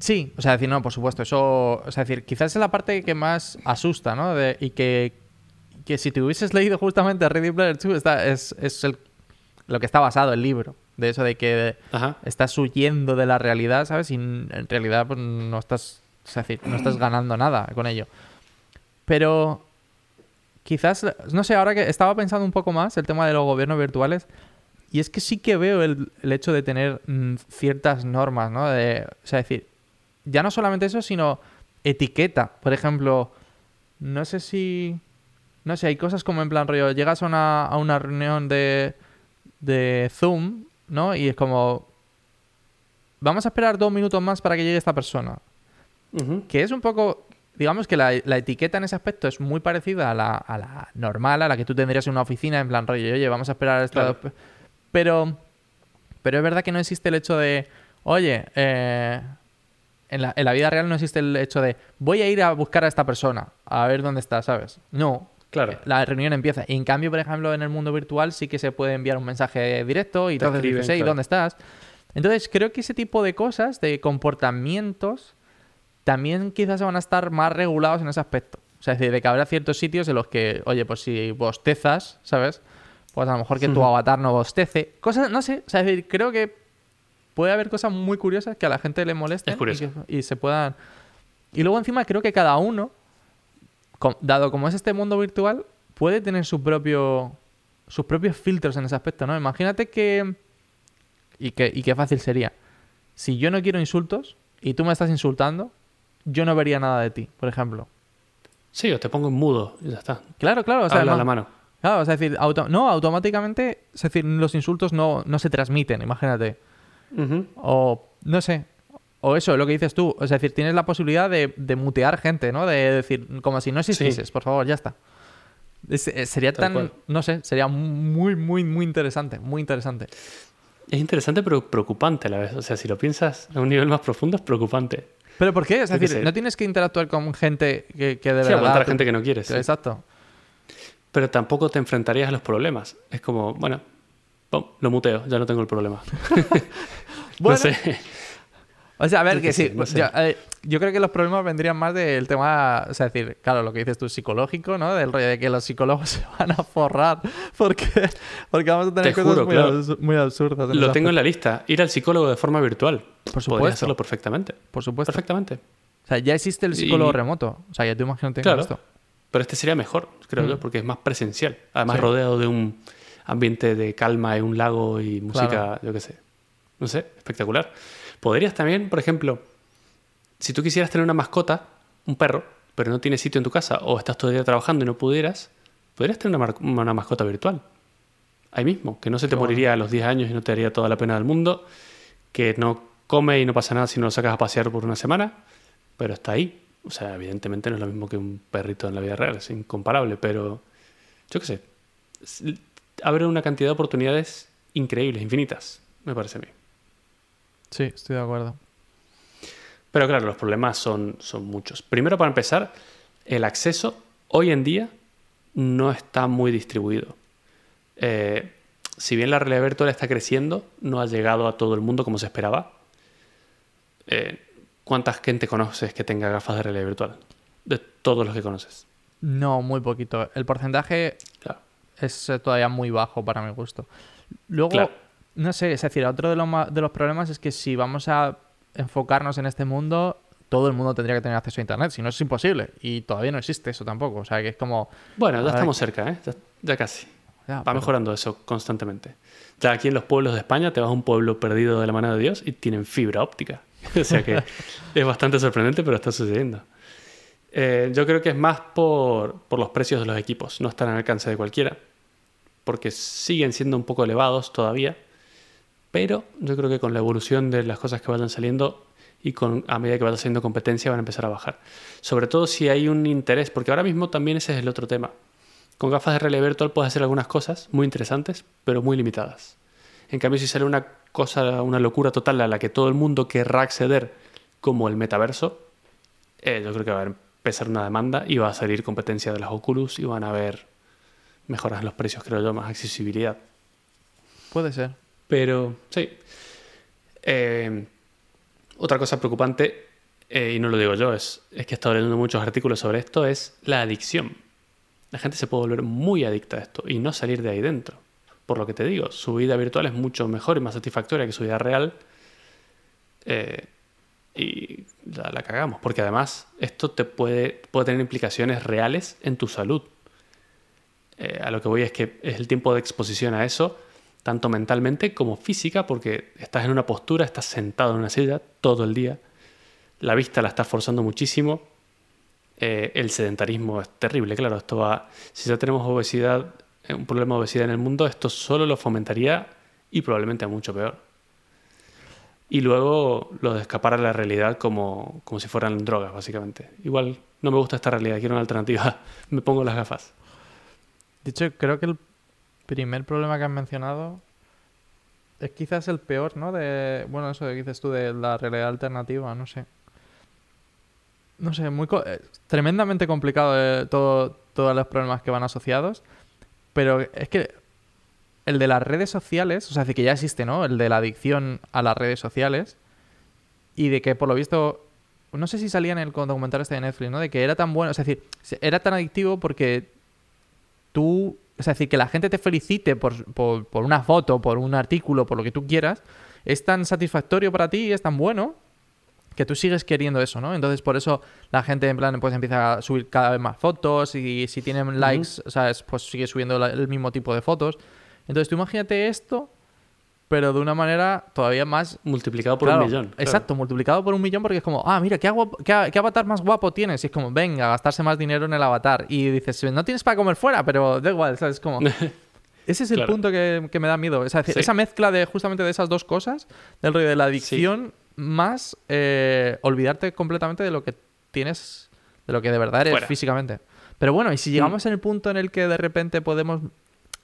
Sí, o sea, decir, no, por supuesto, eso, o sea, decir, quizás es la parte que más asusta, ¿no? De- y que, que si te hubieses leído justamente Ready Player 2, está, es, es el- lo que está basado el libro, de eso de que Ajá. estás huyendo de la realidad, ¿sabes? Y en realidad pues, no estás, sea, decir, no estás ganando nada con ello. Pero quizás, no sé, ahora que estaba pensando un poco más el tema de los gobiernos virtuales, y es que sí que veo el, el hecho de tener mm, ciertas normas, ¿no? De, o sea, decir, ya no solamente eso, sino etiqueta. Por ejemplo, no sé si... No sé, hay cosas como en plan rollo, llegas a una, a una reunión de, de Zoom, ¿no? Y es como, vamos a esperar dos minutos más para que llegue esta persona. Que es un poco, digamos que la, la etiqueta en ese aspecto es muy parecida a la, a la normal, a la que tú tendrías en una oficina, en plan rollo, oye, vamos a esperar a esta... Claro. Pero, pero es verdad que no existe el hecho de, oye, eh, en, la, en la vida real no existe el hecho de, voy a ir a buscar a esta persona, a ver dónde está, ¿sabes? No. Claro. La reunión empieza. Y en cambio, por ejemplo, en el mundo virtual sí que se puede enviar un mensaje directo y entonces escriben, dices, hey, claro. ¿dónde estás? Entonces, creo que ese tipo de cosas, de comportamientos, también quizás van a estar más regulados en ese aspecto. O sea, es decir, de que habrá ciertos sitios en los que, oye, pues si bostezas, ¿sabes? Pues a lo mejor que tu Ujú. avatar no bostece. Cosas, no sé. O sea, es decir, creo que puede haber cosas muy curiosas que a la gente le molesten y, que- y se puedan... Y luego encima creo que cada uno, dado como es este mundo virtual, puede tener su propio, sus propios filtros en ese aspecto, ¿no? Imagínate que... Y, que... y qué fácil sería. Si yo no quiero insultos y tú me estás insultando, yo no vería nada de ti, por ejemplo. Sí, o te pongo en mudo y ya está. Claro, claro. O sea, Habla la mano. Claro, o sea, es decir, auto- no, automáticamente, es decir, los insultos no, no se transmiten, imagínate. O, no sé, o eso, lo que dices tú, es decir, tienes la posibilidad de, de mutear gente, ¿no? De decir, como si no existieses, por favor, ya está. Es- eh, sería Tal tan, cual. no sé, sería muy, muy, muy interesante, muy interesante. Es interesante pero preocupante a la vez. O sea, si lo piensas a un nivel más profundo es preocupante. ¿Pero por qué? Es decir, sé. no tienes que interactuar con gente que, que de Sí, verdad... aguantar a tú- gente que no quieres. sí. Exacto. Pero tampoco te enfrentarías a los problemas. Es como, bueno, pum, lo muteo, ya no tengo el problema. Bueno, No sé. O sea, a ver, Yo que sí. sé, no sé. yo, eh, yo creo que los problemas vendrían más del tema, o sea, es decir, claro, lo que dices tú, psicológico, ¿no? Del rollo de que los psicólogos se van a forrar porque, porque vamos a tener Te cosas juro, muy, claro. abs- muy absurdas. en Lo tengo en la lista. Ir al psicólogo de forma virtual. Por supuesto. Podría hacerlo perfectamente. Por supuesto. Perfectamente. O sea, ya existe el psicólogo Y- remoto. O sea, ya tú imagínate Claro. esto. Pero este sería mejor, creo Mm. yo, porque es más presencial. Además, Sí. rodeado de un ambiente de calma y un lago y música, Claro. yo qué sé. No sé, espectacular. Podrías también, por ejemplo, si tú quisieras tener una mascota, un perro, pero no tienes sitio en tu casa o estás todo el día trabajando y no pudieras, podrías tener una, mascota virtual. Ahí mismo, que no se te bueno. moriría a los 10 años y no te haría toda la pena del mundo, que no come y no pasa nada si no lo sacas a pasear por una semana, pero está ahí. O sea, evidentemente no es lo mismo que un perrito en la vida real, es incomparable, pero yo qué sé, abre una cantidad de oportunidades increíbles, infinitas, me parece a mí. Sí, estoy de acuerdo. Pero claro, los problemas son, son muchos. Primero, para empezar, el acceso hoy en día no está muy distribuido. Eh, si bien la realidad virtual está creciendo, no ha llegado a todo el mundo como se esperaba. Eh, ¿Cuánta gente conoces que tenga gafas de realidad virtual? De todos los que conoces. No, muy poquito. El porcentaje Claro. es eh, todavía muy bajo para mi gusto. Luego, Claro. No sé, es decir, otro de los, de los problemas es que si vamos a enfocarnos en este mundo, todo el mundo tendría que tener acceso a Internet, si no es imposible. Y todavía no existe eso tampoco. O sea, que es como... Bueno, ya estamos cerca, ¿eh? Ya, ya casi. ya, Va pero- mejorando eso constantemente. Ya aquí en los pueblos de España te vas a un pueblo perdido de la mano de Dios y tienen fibra óptica. O sea que es bastante sorprendente, pero está sucediendo. Eh, yo creo que es más por, por los precios de los equipos. No están al alcance de cualquiera. Porque siguen siendo un poco elevados todavía. Pero yo creo que con la evolución de las cosas que vayan saliendo y con, a medida que vaya saliendo competencia van a empezar a bajar. Sobre todo si hay un interés, porque ahora mismo también ese es el otro tema. Con gafas de realidad virtual puedes hacer algunas cosas muy interesantes, pero muy limitadas. En cambio, si sale una cosa, una locura total a la que todo el mundo querrá acceder, como el metaverso, eh, yo creo que va a empezar una demanda y va a salir competencia de las Oculus y van a haber mejoras en los precios, creo yo, más accesibilidad. Puede ser. Pero sí. Eh, otra cosa preocupante, eh, y no lo digo yo, es, es que he estado leyendo muchos artículos sobre esto, es la adicción. La gente se puede volver muy adicta a esto y no salir de ahí dentro. Por lo que te digo, su vida virtual es mucho mejor y más satisfactoria que su vida real. Eh, y la, cagamos, porque además esto te puede, puede tener implicaciones reales en tu salud. A lo que voy es que es el tiempo de exposición a eso, tanto mentalmente como física, porque estás en una postura, estás sentado en una silla todo el día, la vista la estás forzando muchísimo, eh, el sedentarismo es terrible, claro, esto va, si ya tenemos obesidad, eh, un problema de obesidad en el mundo, esto solo lo fomentaría y probablemente mucho peor. Y luego lo de escapar a la realidad como, como si fueran drogas, básicamente. Igual no me gusta esta realidad, quiero una alternativa, me pongo las gafas. De hecho, creo que el primer problema que has mencionado es quizás el peor, ¿no? De, bueno, eso que dices tú de la realidad alternativa, no sé. No sé, muy co- eh, tremendamente complicado eh, todo, todos los problemas que van asociados. Pero es que el de las redes sociales, o sea, que ya existe, ¿no? El de la adicción a las redes sociales. Y de que por lo visto, no sé si salía en el documental este de Netflix, ¿no? De que era tan bueno, es decir, era tan adictivo porque tú, es decir, que la gente te felicite por, por, por una foto, por un artículo, por lo que tú quieras, es tan satisfactorio para ti y es tan bueno que tú sigues queriendo eso, ¿no? Entonces, por eso la gente en plan pues empieza a subir cada vez más fotos y si tienen likes, ¿sabes? Pues sigue subiendo la- el mismo tipo de fotos. Entonces, tú imagínate esto, pero de una manera todavía más Multiplicado por Claro, un millón. claro. Exacto, multiplicado por un millón porque es como, ah, mira, ¿qué, guapo- qué, qué avatar más guapo tienes? Y es como, venga, gastarse más dinero en el avatar. Y dices, no tienes para comer fuera, pero da igual, ¿sabes? Como... Ese es el Claro. punto que, que me da miedo. Es decir, Sí. esa mezcla de justamente de esas dos cosas, del rollo de la adicción, más eh, olvidarte completamente de lo que tienes, de lo que de verdad eres Fuera. físicamente. Pero bueno, y si llegamos en el punto en el que de repente podemos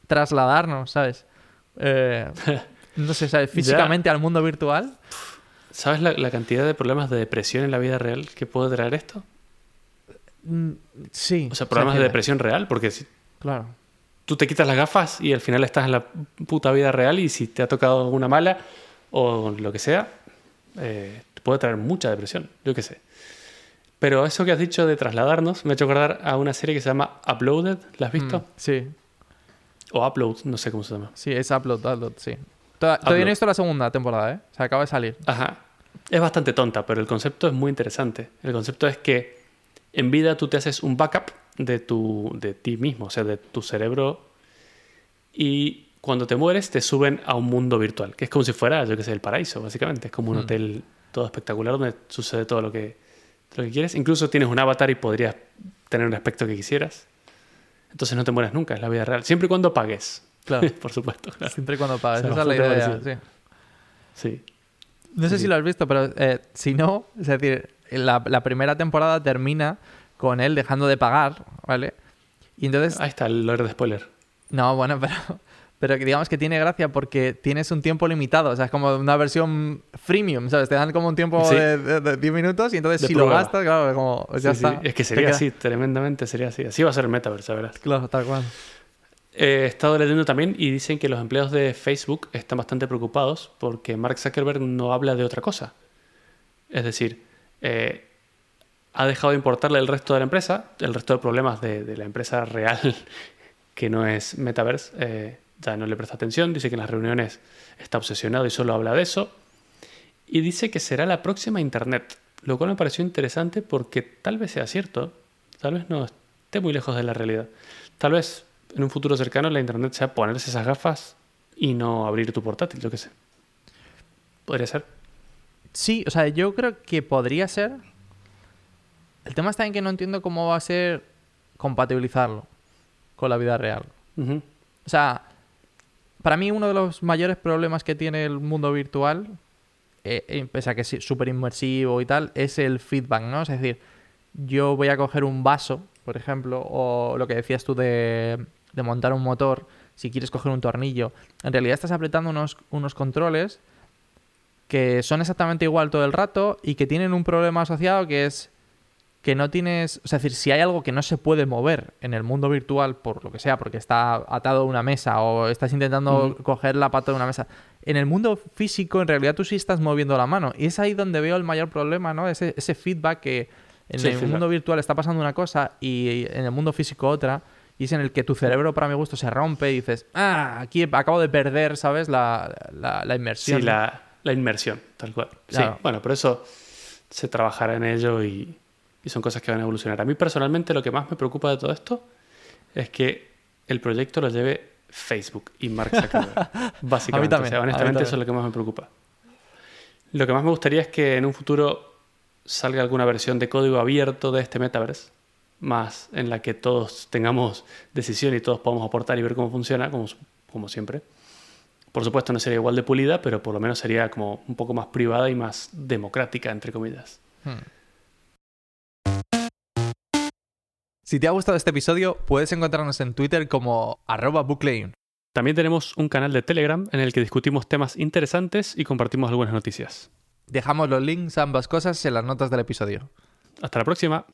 trasladarnos, ¿sabes? Eh, no sé, ¿sabes? Físicamente al mundo virtual. ¿Sabes la, la cantidad de problemas de depresión en la vida real que puede traer esto? Mm, Sí. O sea, problemas de depresión real, porque si Claro. tú te quitas las gafas y al final estás en la puta vida real y si te ha tocado alguna mala o lo que sea, eh, te puede traer mucha depresión, yo qué sé. Pero eso que has dicho de trasladarnos me ha hecho acordar a una serie que se llama Uploaded, ¿la has visto? Mm, sí, O Upload, no sé cómo se llama. sí, es upload, upload, sí. Toda- Todavía no he visto la segunda temporada, ¿eh? Se acaba de salir. Ajá. Es bastante tonta, pero el concepto es muy interesante. El concepto es que en vida tú te haces un backup de, tu, de ti mismo, o sea, de tu cerebro. Y cuando te mueres te suben a un mundo virtual, que es como si fuera, yo qué sé, el paraíso, básicamente. Es como un Hmm. hotel todo espectacular donde sucede todo lo que, lo que quieres. Incluso tienes un avatar y podrías tener un aspecto que quisieras. Entonces no te mueres nunca, es la vida real. Siempre y cuando pagues. Claro. Por supuesto, claro. Siempre cuando pagas. O sea, Esa es la idea, sí. Sí. No sé Sí, si lo has visto, pero eh, si no, es decir, la, la primera temporada termina con él dejando de pagar, ¿vale? Y entonces, Ahí está el lore de spoiler. no, bueno, pero, pero digamos que tiene gracia porque tienes un tiempo limitado, o sea, es como una versión freemium, ¿sabes? Te dan como un tiempo Sí. de, de- de 10 minutos y entonces De si lo gastas, claro, es como, ya Sí, sí. está. Es que sería queda- así, tremendamente sería así. Así va a ser el metaverse, verás. Claro, tal cual. He estado leyendo también y dicen que los empleados de Facebook están bastante preocupados porque Mark Zuckerberg no habla de otra cosa. Es decir, eh, ha dejado de importarle el resto de la empresa, el resto de problemas de, la empresa real que no es Metaverse, eh, ya no le presta atención, dice que en las reuniones está obsesionado y solo habla de eso. Y dice que será la próxima Internet, lo cual me pareció interesante porque tal vez sea cierto, tal vez no esté muy lejos de la realidad. Tal vez en un futuro cercano la Internet sea ponerse esas gafas y no abrir tu portátil, yo qué sé. Podría ser. Sí, o sea, yo creo que podría ser. El tema está en que no entiendo cómo va a ser compatibilizarlo con la vida real. O sea, para mí uno de los mayores problemas que tiene el mundo virtual, eh, eh, pese a que es súper inmersivo y tal, es el feedback, ¿no? Es decir, yo voy a coger un vaso, por ejemplo, o lo que decías tú de, de montar un motor, si quieres coger un tornillo, en realidad estás apretando unos, unos controles que son exactamente igual todo el rato y que tienen un problema asociado que es que no tienes, o sea, es decir, si hay algo que no se puede mover en el mundo virtual por lo que sea, porque está atado a una mesa o estás intentando coger la pata de una mesa, en el mundo físico en realidad tú sí estás moviendo la mano. Y es ahí donde veo el mayor problema, ¿no? Ese, ese feedback que en Sí, el mundo virtual está pasando una cosa y en el mundo físico otra y es en el que tu cerebro para mi gusto se rompe y dices, ah, aquí acabo de perder, ¿sabes? La, la, la inmersión. Sí, la, la inmersión, tal cual. Claro. Sí, bueno, por eso se trabajará en ello y, y son cosas que van a evolucionar. A mí personalmente lo que más me preocupa de todo esto es que el proyecto lo lleve Facebook y Mark Zuckerberg. básicamente. también, O sea, a mí honestamente también. eso es lo que más me preocupa. Lo que más me gustaría es que en un futuro salga alguna versión de código abierto de este metaverse, más en la que todos tengamos decisión y todos podamos aportar y ver cómo funciona, como, como siempre. Por supuesto no sería igual de pulida, pero por lo menos sería como un poco más privada y más democrática, entre comillas. Hmm. Si te ha gustado este episodio, puedes encontrarnos en Twitter como arroba booklein. También tenemos un canal de Telegram en el que discutimos temas interesantes y compartimos algunas noticias. Dejamos los links a ambas cosas en las notas del episodio. Hasta la próxima.